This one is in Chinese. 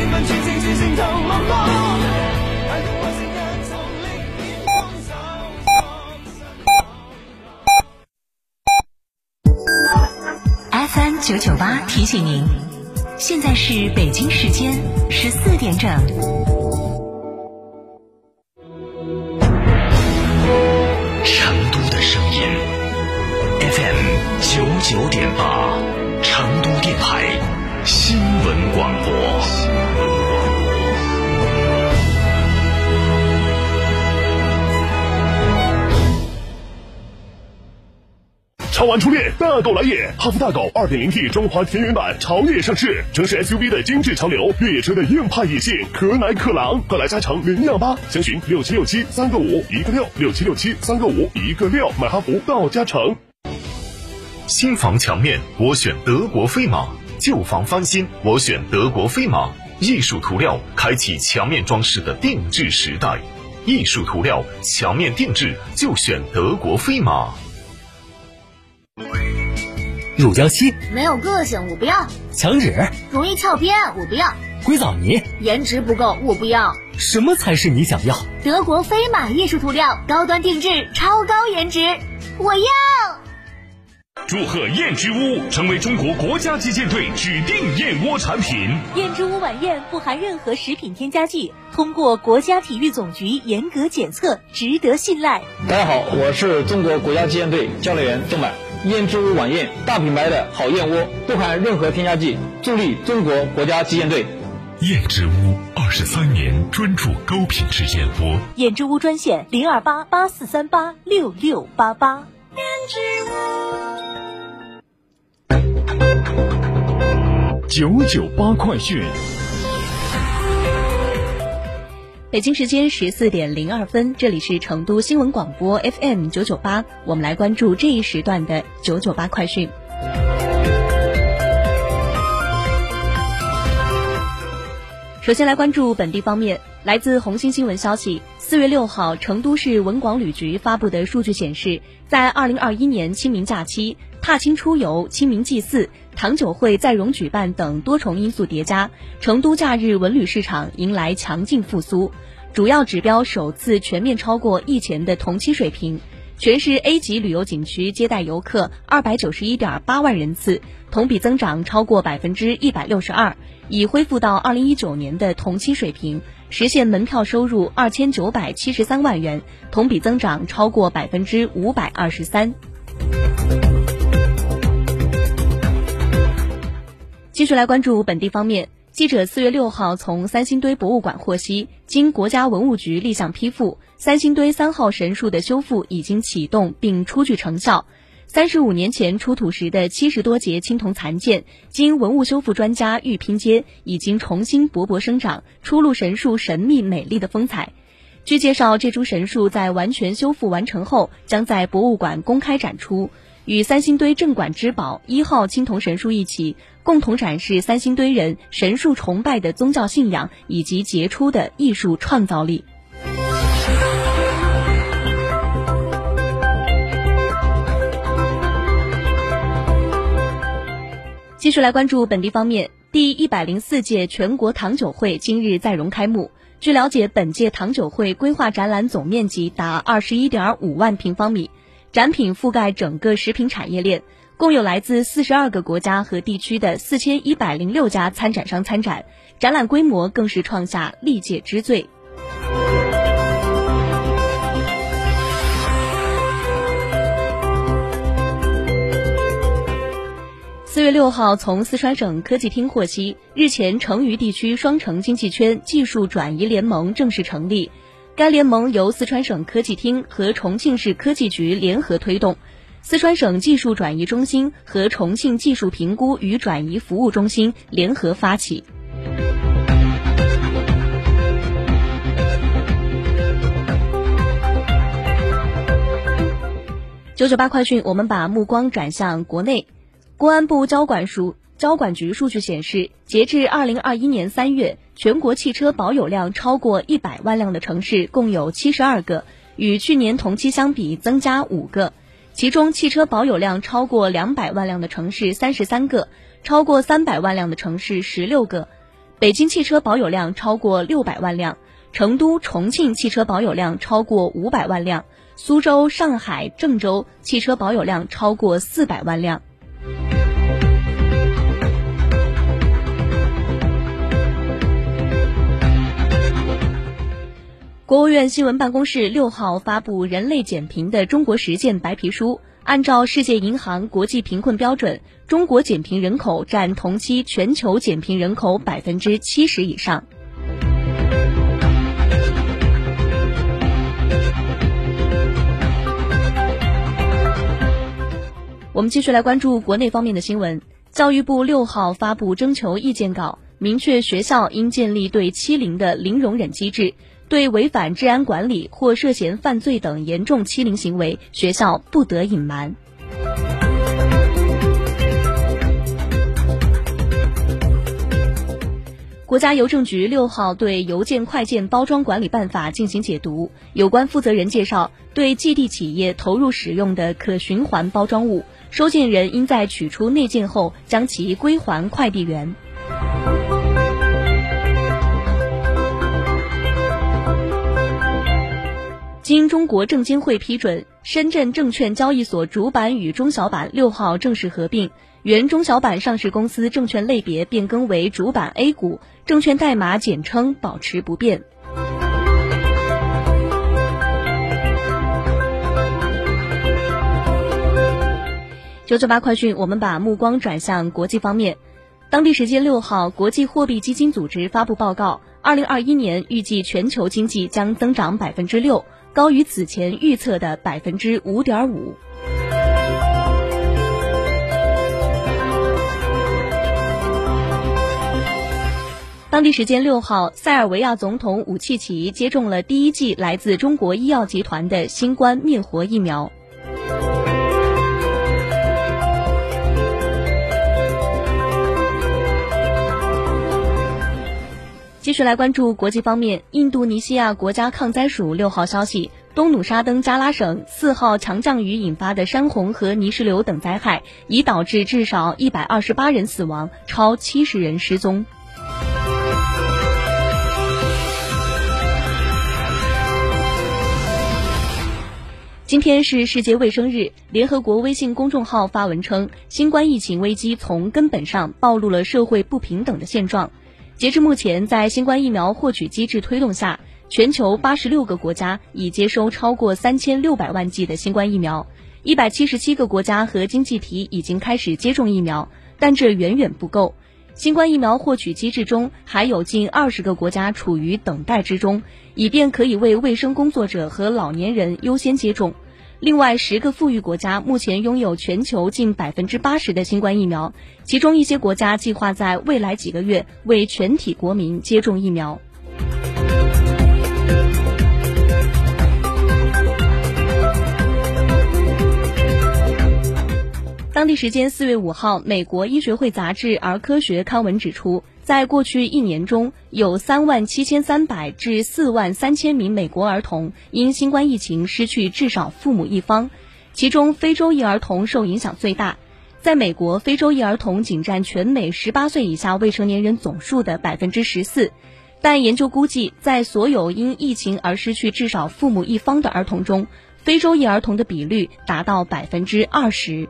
千万千星星星透落落，太空外星人从另一方走走。FM 九九八提醒您，现在是北京时间十四点整。成都的声音，FM 九九点八，超玩初恋，大狗来也！哈弗大狗 2.0T 中华田园版潮野上市，城市 SUV 的精致潮流，越野车的硬派野性，可奶可狼，快来加诚零幺八，详询六七六七三个五一个六六七六七三个五一个六，买哈弗到加诚。新房墙面，我选德国飞马；旧房翻新，我选德国飞马。艺术涂料开启墙面装饰的定制时代，艺术涂料墙面定制就选德国飞马。乳胶漆、没有个性，我不要；墙纸、容易翘边，我不要；硅藻泥，颜值不够，我不要。什么才是你想要？德国飞马艺术涂料，高端定制，超高颜值，我要。祝贺燕之屋成为中国国家击剑队指定燕窝产品。燕之屋晚宴不含任何食品添加剂，通过国家体育总局严格检测，值得信赖。大家好，我是中国国家击剑队教练员郑满。燕之屋晚宴，大品牌的好燕窝，不含任何添加剂，助力中国国家击剑队。燕之屋二十三年专注高品质燕窝。燕之屋专线零二八八四三八六六八八。燕之屋。九九八快讯。北京时间十四点零二分，这里是成都新闻广播 FM 九九八，我们来关注这一时段的九九八快讯。首先来关注本地方面，来自红星新闻消息，四月六号，成都市文广旅局发布的数据显示，在二零二一年清明假期，踏青出游、清明祭祀、糖酒会再融举办等多重因素叠加，成都假日文旅市场迎来强劲复苏，主要指标首次全面超过疫前的同期水平。全市 A 级旅游景区接待游客二百九十一点八万人次，同比增长超过百分之一百六十二，已恢复到二零一九年的同期水平，实现门票收入二千九百七十三万元，同比增长超过百分之五百二十三。继续来关注本地方面。记者四月六号从三星堆博物馆获悉，经国家文物局立项批复，三星堆三号神树的修复已经启动并初具成效。三十五年前出土时的七十多节青铜残件，经文物修复专家预拼接，已经重新勃勃生长，初露神树神秘美丽的风采。据介绍，这株神树在完全修复完成后，将在博物馆公开展出。与三星堆镇馆之宝一号青铜神树一起，共同展示三星堆人神树崇拜的宗教信仰以及杰出的艺术创造力。继续来关注本地方面，第一百零四届全国糖酒会今日在蓉开幕。据了解，本届糖酒会规划展览总面积达二十一点五万平方米。展品覆盖整个食品产业链，共有来自四十二个国家和地区的四千一百零六家参展商参展，展览规模更是创下历届之最。四月六号，从四川省科技厅获悉，日前成渝地区双城经济圈技术转移联盟正式成立。该联盟由四川省科技厅和重庆市科技局联合推动，四川省技术转移中心和重庆技术评估与转移服务中心联合发起。九九八快讯，我们把目光转向国内，公安部交管署。交管局数据显示，截至二零二一年三月，全国汽车保有量超过一百万辆的城市共有七十二个，与去年同期相比增加五个。其中，汽车保有量超过两百万辆的城市三十三个，超过三百万辆的城市十六个。北京汽车保有量超过六百万辆，成都、重庆汽车保有量超过五百万辆，苏州、上海、郑州汽车保有量超过四百万辆。国务院新闻办公室六号发布《人类减贫的中国实践白皮书》，按照世界银行国际贫困标准，中国减贫人口占同期全球减贫人口百分之七十以上。我们继续来关注国内方面的新闻。教育部六号发布征求意见稿，明确学校应建立对欺凌的零容忍机制。对违反治安管理或涉嫌犯罪等严重欺凌行为，学校不得隐瞒。国家邮政局六号对《邮件快件包装管理办法》进行解读，有关负责人介绍，对寄递企业投入使用的可循环包装物，收件人应在取出内件后将其归还快递员。经中国证监会批准，深圳证券交易所主板与中小板六号正式合并，原中小板上市公司证券类别变更为主板 A 股，证券代码简称保持不变。九九八快讯，我们把目光转向国际方面。当地时间六号，国际货币基金组织发布报告，二零二一年预计全球经济将增长百分之六。高于此前预测的百分之五点五。当地时间六号，塞尔维亚总统武契奇接种了第一剂来自中国医药集团的新冠灭活疫苗。继续来关注国际方面，印度尼西亚国家抗灾署六号消息，东努沙登加拉省四号强降雨引发的山洪和泥石流等灾害，已导致至少一百二十八人死亡，超七十人失踪。今天是世界卫生日，联合国微信公众号发文称，新冠疫情危机从根本上暴露了社会不平等的现状。截至目前，在新冠疫苗获取机制推动下，全球八十六个国家已接收超过三千六百万剂的新冠疫苗，一百七十七个国家和经济体已经开始接种疫苗，但这远远不够。新冠疫苗获取机制中还有近二十个国家处于等待之中，以便可以为卫生工作者和老年人优先接种。另外，十个富裕国家目前拥有全球近百分之八十的新冠疫苗，其中一些国家计划在未来几个月为全体国民接种疫苗。当地时间四月五号，美国医学会杂志《儿科学》刊文指出。在过去一年中，有三万七千三百至四万三千名美国儿童因新冠疫情失去至少父母一方，其中非洲裔儿童受影响最大。在美国，非洲裔儿童仅占全美十八岁以下未成年人总数的百分之十四，但研究估计，在所有因疫情而失去至少父母一方的儿童中，非洲裔儿童的比率达到百分之二十。